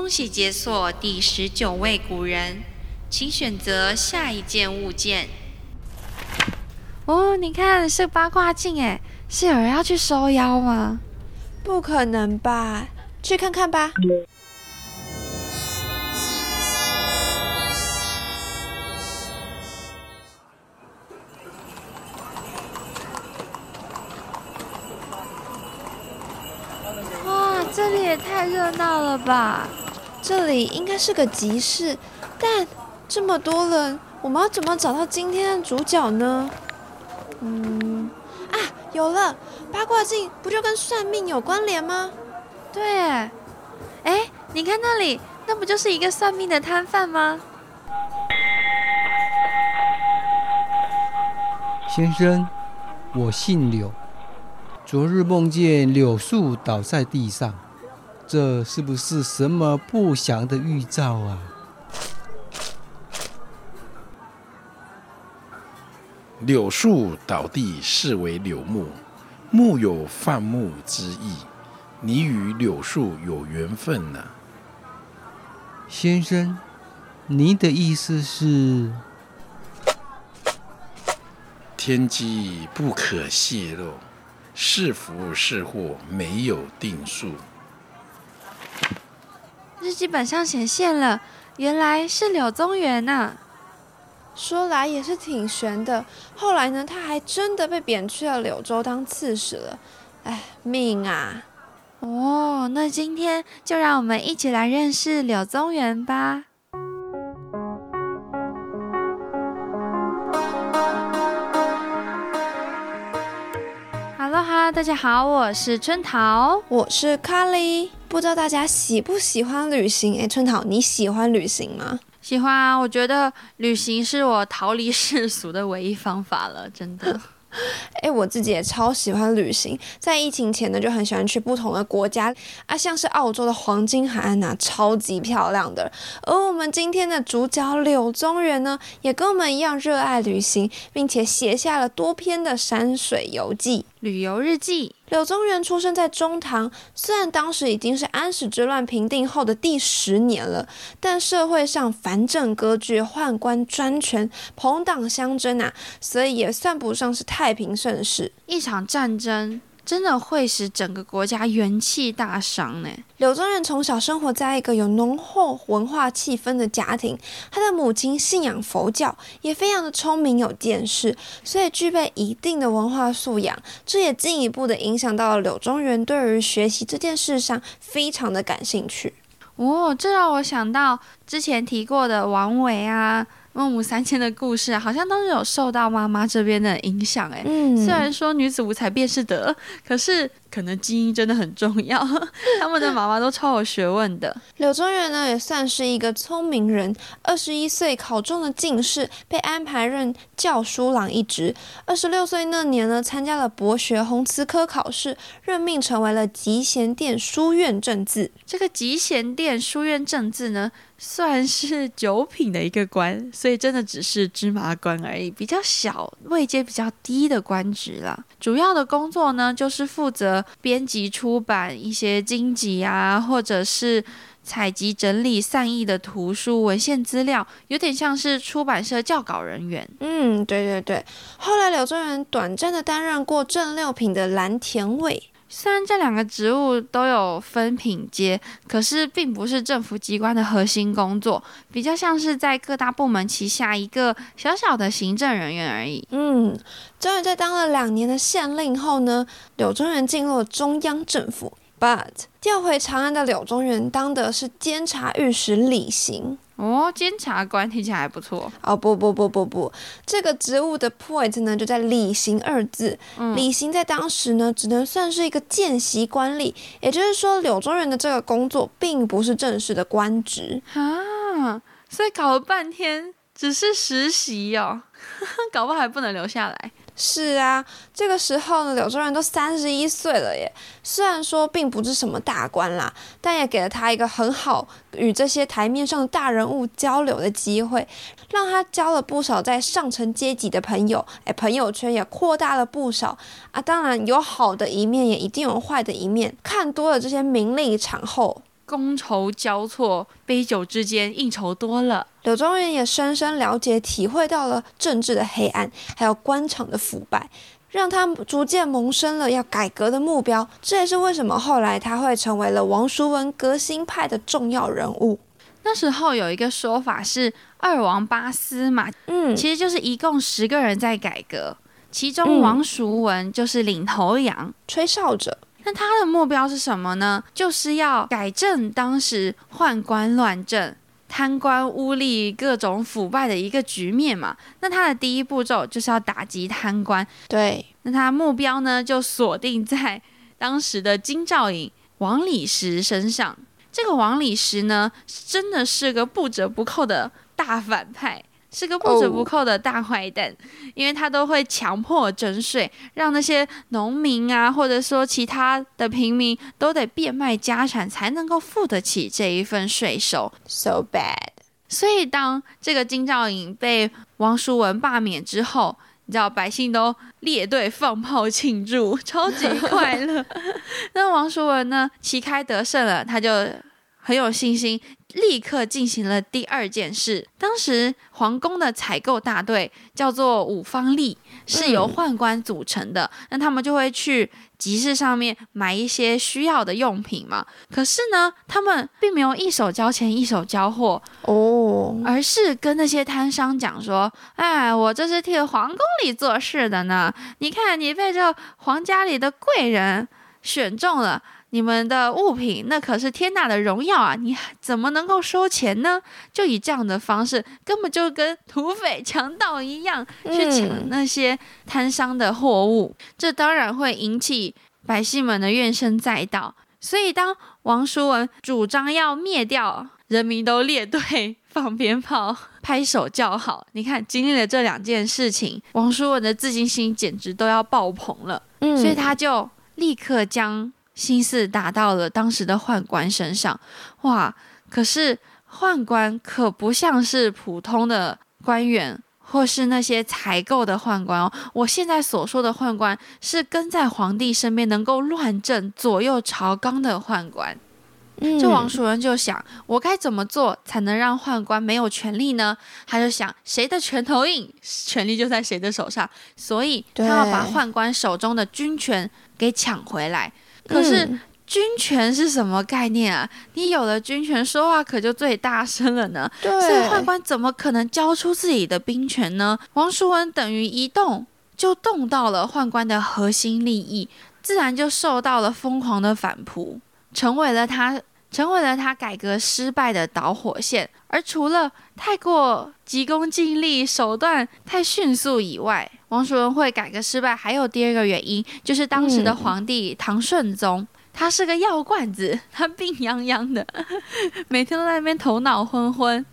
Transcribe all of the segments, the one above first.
恭喜解锁第十九位古人，请选择下一件物件。哦，你看是八卦镜哎，是有人要去收妖吗？不可能吧，去看看吧。哇，这里也太热闹了吧！这里应该是个集市，但这么多人，我们要怎么找到今天的主角呢？嗯，啊，有了，八卦镜不就跟算命有关联吗？对，哎，你看那里，那不就是一个算命的摊贩吗？先生，我姓柳，昨日梦见柳树倒在地上，这是不是什么不祥的预兆啊？柳树倒地视为柳木，木有放牧之意，你与柳树有缘分呢。先生，您的意思是？天机不可泄露，是福是祸没有定数。日记本上显现了，原来是柳宗元呐。说来也是挺悬的，后来呢，他还真的被贬去了柳州当刺史了。哎，命啊！哦，那今天就让我们一起来认识柳宗元吧。Hello，大家好，我是春桃，我是卡莉。不知道大家喜不喜欢旅行？哎，春桃，你喜欢旅行吗？喜欢啊，我觉得旅行是我逃离世俗的唯一方法了，真的。哎，我自己也超喜欢旅行，在疫情前呢，就很喜欢去不同的国家啊，像是澳洲的黄金海岸呐，超级漂亮的。而我们今天的主角柳宗元呢，也跟我们一样热爱旅行，并且写下了多篇的山水游记、旅游日记。柳宗元出生在中唐，虽然当时已经是安史之乱平定后的第十年了，但社会上藩镇割据、宦官专权、朋党相争啊，所以也算不上是太平盛世。一场战争。真的会使整个国家元气大伤呢。柳宗元从小生活在一个有浓厚文化气氛的家庭，他的母亲信仰佛教，也非常的聪明有见识，所以具备一定的文化素养。这也进一步的影响到了柳宗元对于学习这件事上非常的感兴趣。哦，这让我想到之前提过的王维啊。孟母三迁的故事好像都是有受到妈妈这边的影响哎，虽然说女子无才便是德，可是。可能基因真的很重要，他们的妈妈都超有学问的。柳宗元呢，也算是一个聪明人。二十一岁考中了进士，被安排任教书郎一职。二十六岁那年呢，参加了博学鸿词科考试，任命成为了集贤殿书院正字。这个集贤殿书院正字呢，算是九品的一个官，所以真的只是芝麻官而已，比较小，位阶比较低的官职啦。主要的工作呢，就是负责。编辑出版一些经籍啊，或者是采集整理散佚的图书文献资料，有点像是出版社教稿人员。嗯，对对对。后来柳宗元短暂的担任过正六品的蓝田尉。虽然这两个职务都有分品阶，可是并不是政府机关的核心工作，比较像是在各大部门旗下一个小小的行政人员而已。嗯，终于在当了两年的县令后呢，柳宗元进入了中央政府。But 调回长安的柳宗元当的是监察御史李行。哦，监察官听起来还不错哦。不不不不不，这个职务的 point 呢就在“礼行”二字。礼行在当时呢，只能算是一个见习官吏，也就是说，柳宗元的这个工作并不是正式的官职啊。所以搞了半天，只是实习哦，搞不好还不能留下来。是啊，这个时候呢，柳州人都三十一岁了耶。虽然说并不是什么大官啦，但也给了他一个很好与这些台面上的大人物交流的机会，让他交了不少在上层阶级的朋友。哎，朋友圈也扩大了不少啊。当然有好的一面，也一定有坏的一面。看多了这些名利场后。觥筹交错，杯酒之间应酬多了。柳宗元也深深了解、体会到了政治的黑暗，还有官场的腐败，让他逐渐萌生了要改革的目标。这也是为什么后来他会成为了王叔文革新派的重要人物。那时候有一个说法是二王八司嘛，嗯，其实就是一共十个人在改革，其中王叔文就是领头羊。吹哨者。那他的目标是什么呢？就是要改正当时宦官乱政、贪官污吏、各种腐败的一个局面嘛。那他的第一步骤就是要打击贪官。对，那他目标呢，就锁定在当时的金兆尹王理石身上。这个王理石呢，真的是个不折不扣的大反派，是个不折不扣的大坏蛋，因为他都会强迫征税，让那些农民啊，或者说其他的平民都得变卖家产才能够付得起这一份税收。so bad。所以，当这个金兆颖被王叔文罢免之后，你知道百姓都列队放炮庆祝，超级快乐。那王叔文呢，旗开得胜了，他就很有信心，立刻进行了第二件事。当时皇宫的采购大队叫做五方吏，是由宦官组成的，那他们就会去集市上面买一些需要的用品嘛。可是呢，他们并没有一手交钱一手交货，哦，而是跟那些摊商讲说：“哎，我这是替皇宫里做事的呢。你看，你被这皇家里的贵人选中了，你们的物品那可是天大的荣耀啊！你怎么能够收钱呢？就以这样的方式，根本就跟土匪强盗一样，去抢嗯那些摊商的货物。这当然会引起百姓们的怨声载道。所以，当王叔文主张要灭掉，人民都列队放鞭炮、拍手叫好。你看，经历了这两件事情，王叔文的自信心简直都要爆棚了。嗯所以他就立刻将心思打到了当时的宦官身上。哇！可是宦官可不像是普通的官员。或是那些采购的宦官哦，我现在所说的宦官是跟在皇帝身边能够乱政、左右朝纲的宦官。这王叔文就想，我该怎么做才能让宦官没有权利呢？他就想，谁的拳头硬，权力就在谁的手上，所以他要把宦官手中的军权给抢回来。可是嗯军权是什么概念啊？你有了军权，说话可就最大声了呢。对，所以宦官怎么可能交出自己的兵权呢？王叔文等于一动就动到了宦官的核心利益，自然就受到了疯狂的反扑，成为了他成为了他改革失败的导火线。而除了太过急功近利、手段太迅速以外，王叔文会改革失败还有第二个原因，就是当时的嗯皇帝唐顺宗。他是个药罐子，他病殃殃的，每天都在那边头脑昏昏。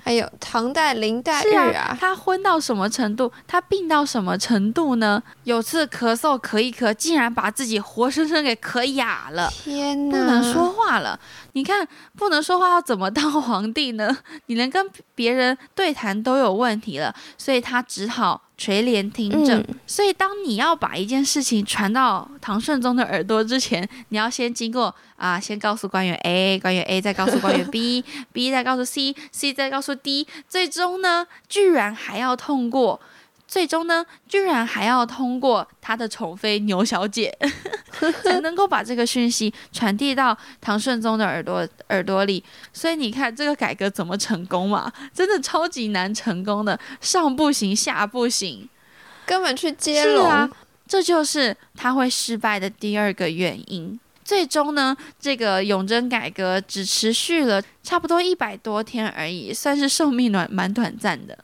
还有唐代林黛是玉啊，他昏到什么程度？他病到什么程度呢？有次咳嗽咳一咳，竟然把自己活生生给咳哑了。天哪，不能说话了，你看不能说话要怎么当皇帝呢？你连跟别人对谈都有问题了，所以他只好垂帘听政。嗯所以当你要把一件事情传到唐顺宗的耳朵之前，你要先经过啊，先告诉官员 A，官员 A 再告诉官员 B，B 再告诉 C，C 再告诉 D，最终呢，居然还要通过。最终呢，居然还要通过他的宠妃牛小姐，才能够把这个讯息传递到唐顺宗的耳朵耳朵里。所以你看，这个改革怎么成功嘛？真的超级难成功的，上不行，下不行。根本去接龙，是啊，这就是他会失败的第二个原因。最终呢，这个永贞改革只持续了差不多一百多天而已，算是寿命短蛮短暂的。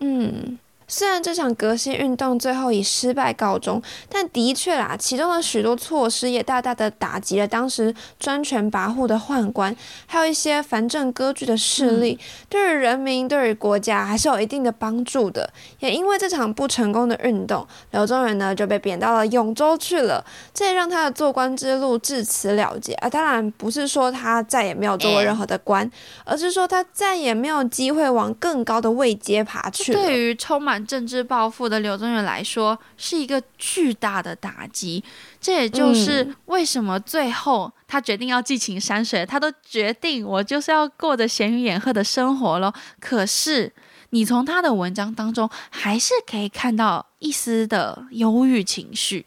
嗯。虽然这场革新运动最后以失败告终，但的确啦，其中的许多措施也大大的打击了当时专权跋扈的宦官，还有一些藩镇割据的势力，对于人民、对于国家还是有一定的帮助的。也因为这场不成功的运动，柳宗元呢就被贬到了永州去了，这也让他的做官之路至此了结啊。当然不是说他再也没有做过任何的官，而是说他再也没有机会往更高的位阶爬去了。对于充满满政治抱负的刘宗元来说，是一个巨大的打击。这也就是为什么最后他决定要寄情山水，他都决定我就是要过着闲云野鹤的生活了。可是你从他的文章当中，还是可以看到一丝的忧郁情绪。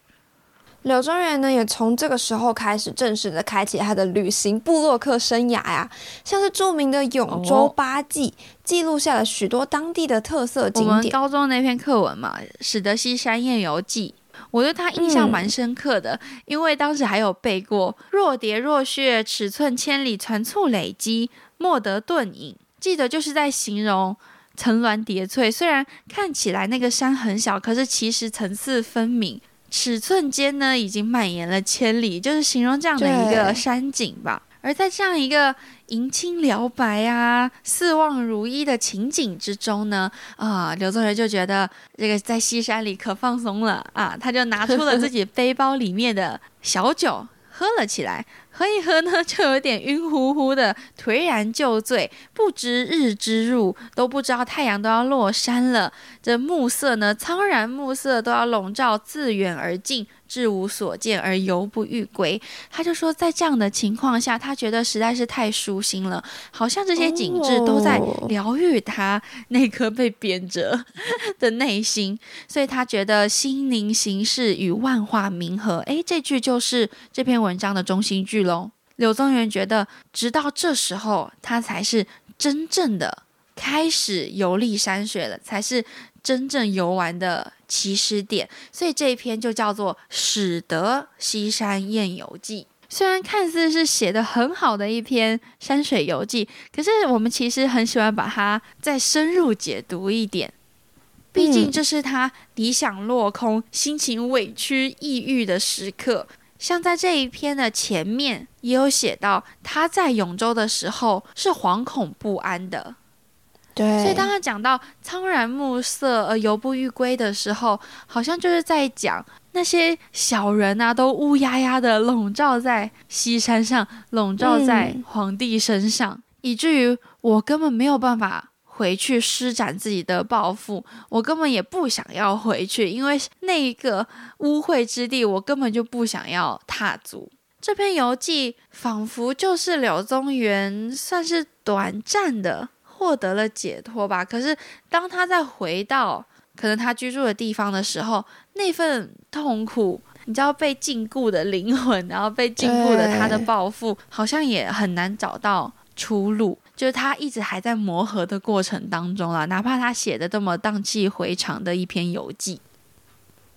柳宗元呢，也从这个时候开始正式的开启他的旅行布洛克生涯呀，像是著名的永州八记，记录下了许多当地的特色景点。我们高中那篇课文嘛，《始得西山宴游记》，我对他印象蛮深刻的，因为当时还有背过“若蝶若血，尺寸千里，船簇累积，莫得顿影”，记得就是在形容层峦叠翠，虽然看起来那个山很小，可是其实层次分明。尺寸间呢，已经蔓延了千里，就是形容这样的一个山景吧。而在这样一个银青辽白啊、四望如一的情景之中呢，啊，刘作人就觉得这个在西山里可放松了啊，他就拿出了自己背包里面的小酒，喝了起来。喝一喝呢，就有点晕乎乎的，颓然就醉，不知日之入，都不知道太阳都要落山了。这暮色呢，苍然暮色都要笼罩，自远而近。至无所见而犹不欲归，他就说，在这样的情况下，他觉得实在是太舒心了，好像这些景致都在疗愈他那颗被贬谪 的内心，所以他觉得心灵形式与万化冥合。诶，这句就是这篇文章的中心句喽。柳宗元觉得，直到这时候，他才是真正的开始游历山水了，才是。真正游玩的起始点，所以这一篇就叫做《始得西山宴游记》。虽然看似是写的很好的一篇山水游记，可是我们其实很喜欢把它再深入解读一点。毕竟这是他理想落空、心情委屈、抑郁的时刻。像在这一篇的前面也有写到，他在永州的时候是惶恐不安的。对，所以当他讲到苍然暮色而犹不欲归的时候，好像就是在讲那些小人啊，都乌压压的笼罩在西山上，笼罩在皇帝身上，以至于我根本没有办法回去施展自己的抱负，我根本也不想要回去，因为那一个污秽之地，我根本就不想要踏足。这篇游记仿佛就是柳宗元算是短暂的。获得了解脱吧。可是当他再回到可能他居住的地方的时候，那份痛苦，你知道被禁锢的灵魂，然后被禁锢的他的抱负，好像也很难找到出路。就是他一直还在磨合的过程当中啊，哪怕他写的这么荡气回肠的一篇游记。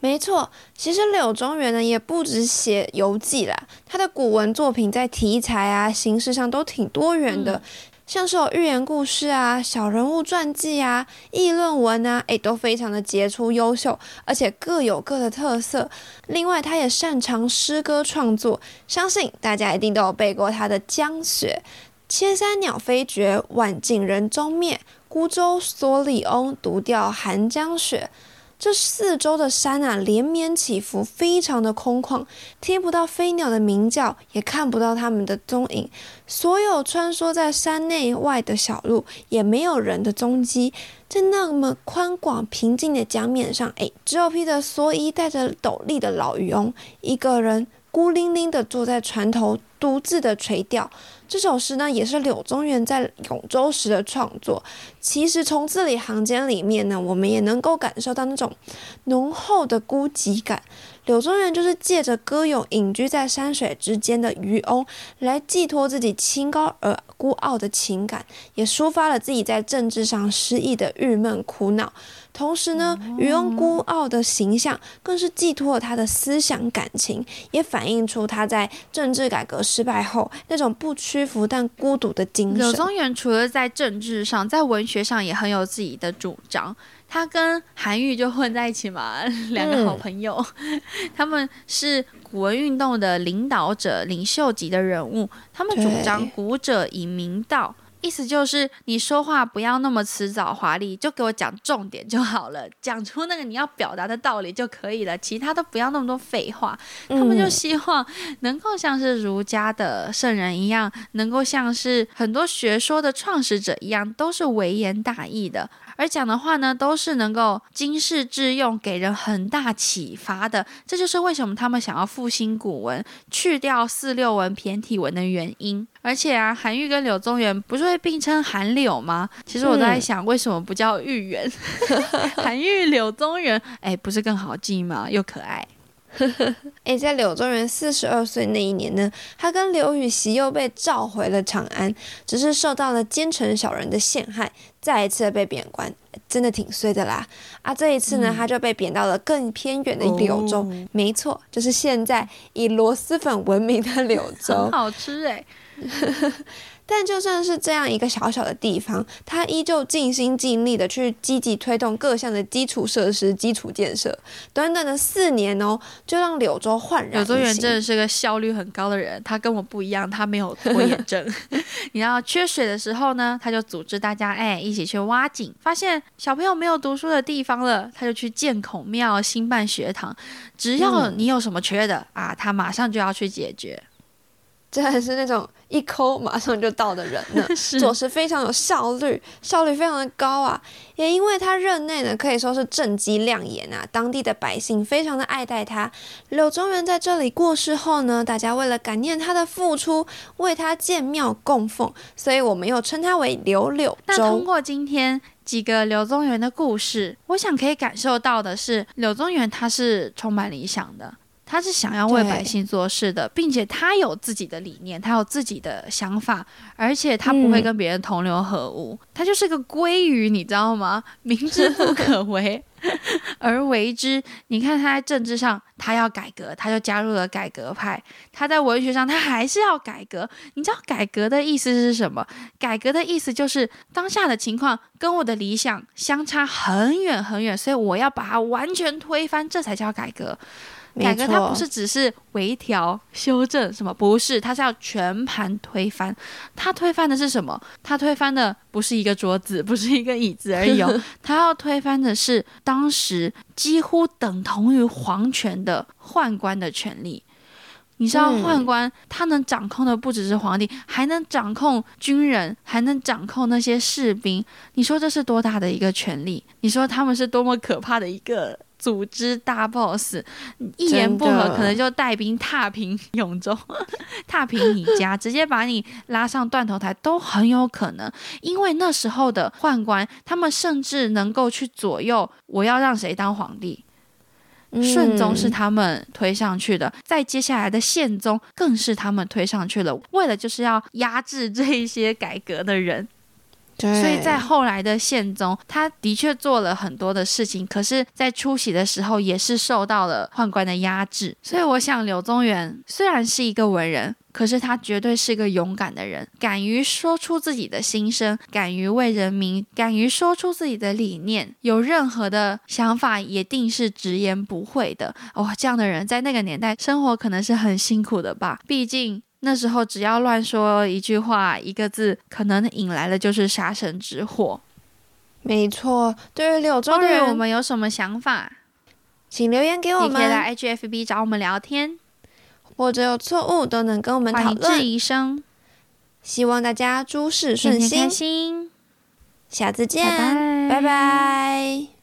没错，其实柳宗元呢也不止写游记啦，他的古文作品在题材啊、形式上都挺多元的。像是有寓言故事啊、小人物传记啊、议论文啊，诶，都非常的杰出优秀，而且各有各的特色。另外，他也擅长诗歌创作，相信大家一定都有背过他的《江雪》：“千山鸟飞绝，万径人踪灭。孤舟蓑笠翁，独钓寒江雪。”这四周的山啊，连绵起伏，非常的空旷，听不到飞鸟的鸣叫，也看不到它们的踪影。所有穿梭在山内外的小路，也没有人的踪迹。在那么宽广平静的江面上，哎，只有披着蓑衣、戴着斗笠的老渔翁，一个人孤零零地坐在船头，独自的垂钓。这首诗呢，也是柳宗元在永州时的创作。其实从字里行间里面呢，我们也能够感受到那种浓厚的孤寂感。柳宗元就是借着歌咏隐居在山水之间的渔翁，来寄托自己清高而孤傲的情感，也抒发了自己在政治上失意的郁闷苦恼。同时呢，渔翁孤傲的形象更是寄托了他的思想感情，也反映出他在政治改革失败后那种不屈服但孤独的精神。柳宗元除了在政治上，在文学上也很有自己的主张。他跟韩愈就混在一起嘛，两个好朋友，他们是古文运动的领导者、领袖级的人物，他们主张古者以明道。意思就是，你说话不要那么辞藻华丽，就给我讲重点就好了，讲出那个你要表达的道理就可以了，其他都不要那么多废话。他们就希望能够像是儒家的圣人一样，能够像是很多学说的创始者一样，都是微言大义的。而讲的话呢，都是能够经世致用，给人很大启发的。这就是为什么他们想要复兴古文，去掉四六文、骈体文的原因。而且啊，韩愈跟柳宗元不是会并称韩柳吗？其实我都在想，为什么不叫玉园？韩愈、柳宗元，哎，不是更好记吗？又可爱。哎，在柳宗元四十二岁那一年呢，他跟刘禹锡又被召回了长安，只是受到了奸臣小人的陷害，再一次被贬官，真的挺衰的啦。啊，这一次呢，他就被贬到了更偏远的柳州，没错，就是现在以螺蛳粉闻名的柳州，好吃哎。但就算是这样一个小小的地方，他依旧尽心尽力的去积极推动各项的基础设施、基础建设。短短的四年哦，就让柳州焕然。柳宗元真的是个效率很高的人，他跟我不一样，他没有拖延症。你要缺水的时候呢，他就组织大家哎一起去挖井，发现小朋友没有读书的地方了，他就去建孔庙、兴办学堂。只要你有什么缺的啊，他马上就要去解决。真的是那种一抠马上就到的人呢，做事非常有效率，效率非常的高啊。也因为他任内呢，可以说是政绩亮眼啊，当地的百姓非常的爱戴他。柳宗元在这里过世后呢，大家为了感念他的付出，为他建庙供奉，所以我们又称他为柳柳州。那通过今天几个柳宗元的故事，我想可以感受到的是，柳宗元他是充满理想的。他是想要为百姓做事的，并且他有自己的理念，他有自己的想法，而且他不会跟别人同流合污，他就是个鲑鱼，你知道吗？明知不 可为而为之。你看他在政治上，他要改革，他就加入了改革派；他在文学上，他还是要改革。你知道改革的意思是什么？改革的意思就是当下的情况跟我的理想相差很远很远，所以我要把它完全推翻，这才叫改革。改革它不是只是微调、修正什么，不是，它是要全盘推翻。它推翻的是什么？它推翻的不是一个桌子，不是一个椅子而已哦，它要推翻的是当时几乎等同于皇权的宦官的权利。你知道宦官他能掌控的不只是皇帝，还能掌控军人，还能掌控那些士兵。你说这是多大的一个权力？你说他们是多么可怕的一个？组织大 boss，一言不合可能就带兵踏平永州，踏平你家，直接把你拉上断头台都很有可能。因为那时候的宦官，他们甚至能够去左右我要让谁当皇帝。顺宗是他们推上去的，在接下来的宪宗更是他们推上去了，为了就是要压制这一些改革的人。所以在后来的宪宗，他的确做了很多的事情，可是，在出席的时候也是受到了宦官的压制。所以，我想柳宗元虽然是一个文人，可是他绝对是一个勇敢的人，敢于说出自己的心声，敢于为人民，敢于说出自己的理念，有任何的想法，也定是直言不讳的。哇，这样的人在那个年代生活可能是很辛苦的吧？毕竟。那时候只要乱说一句话、一个字，可能引来的就是杀身之祸。没错，对于柳宗元，我们有什么想法？请留言给我们。你可以来 HFB 找我们聊天，或者有错误都能跟我们讨论。质疑声。希望大家诸事顺心，开心。下次见，拜拜。